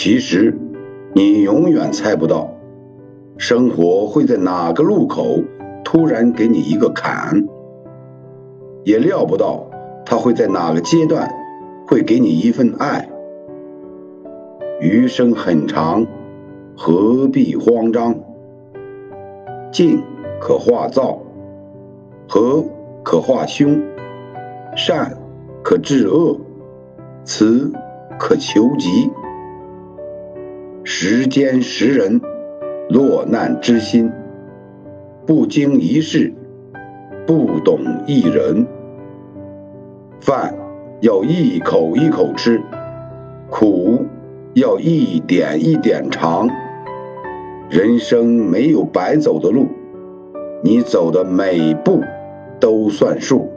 其实，你永远猜不到，生活会在哪个路口突然给你一个坎，也料不到他会在哪个阶段会给你一份爱。余生很长，何必慌张？静可化躁，和可化凶，善可治恶，慈可求吉。时间识人，落难知心。不经一事，不懂一人。饭要一口一口吃，苦要一点一点尝。人生没有白走的路，你走的每步都算数。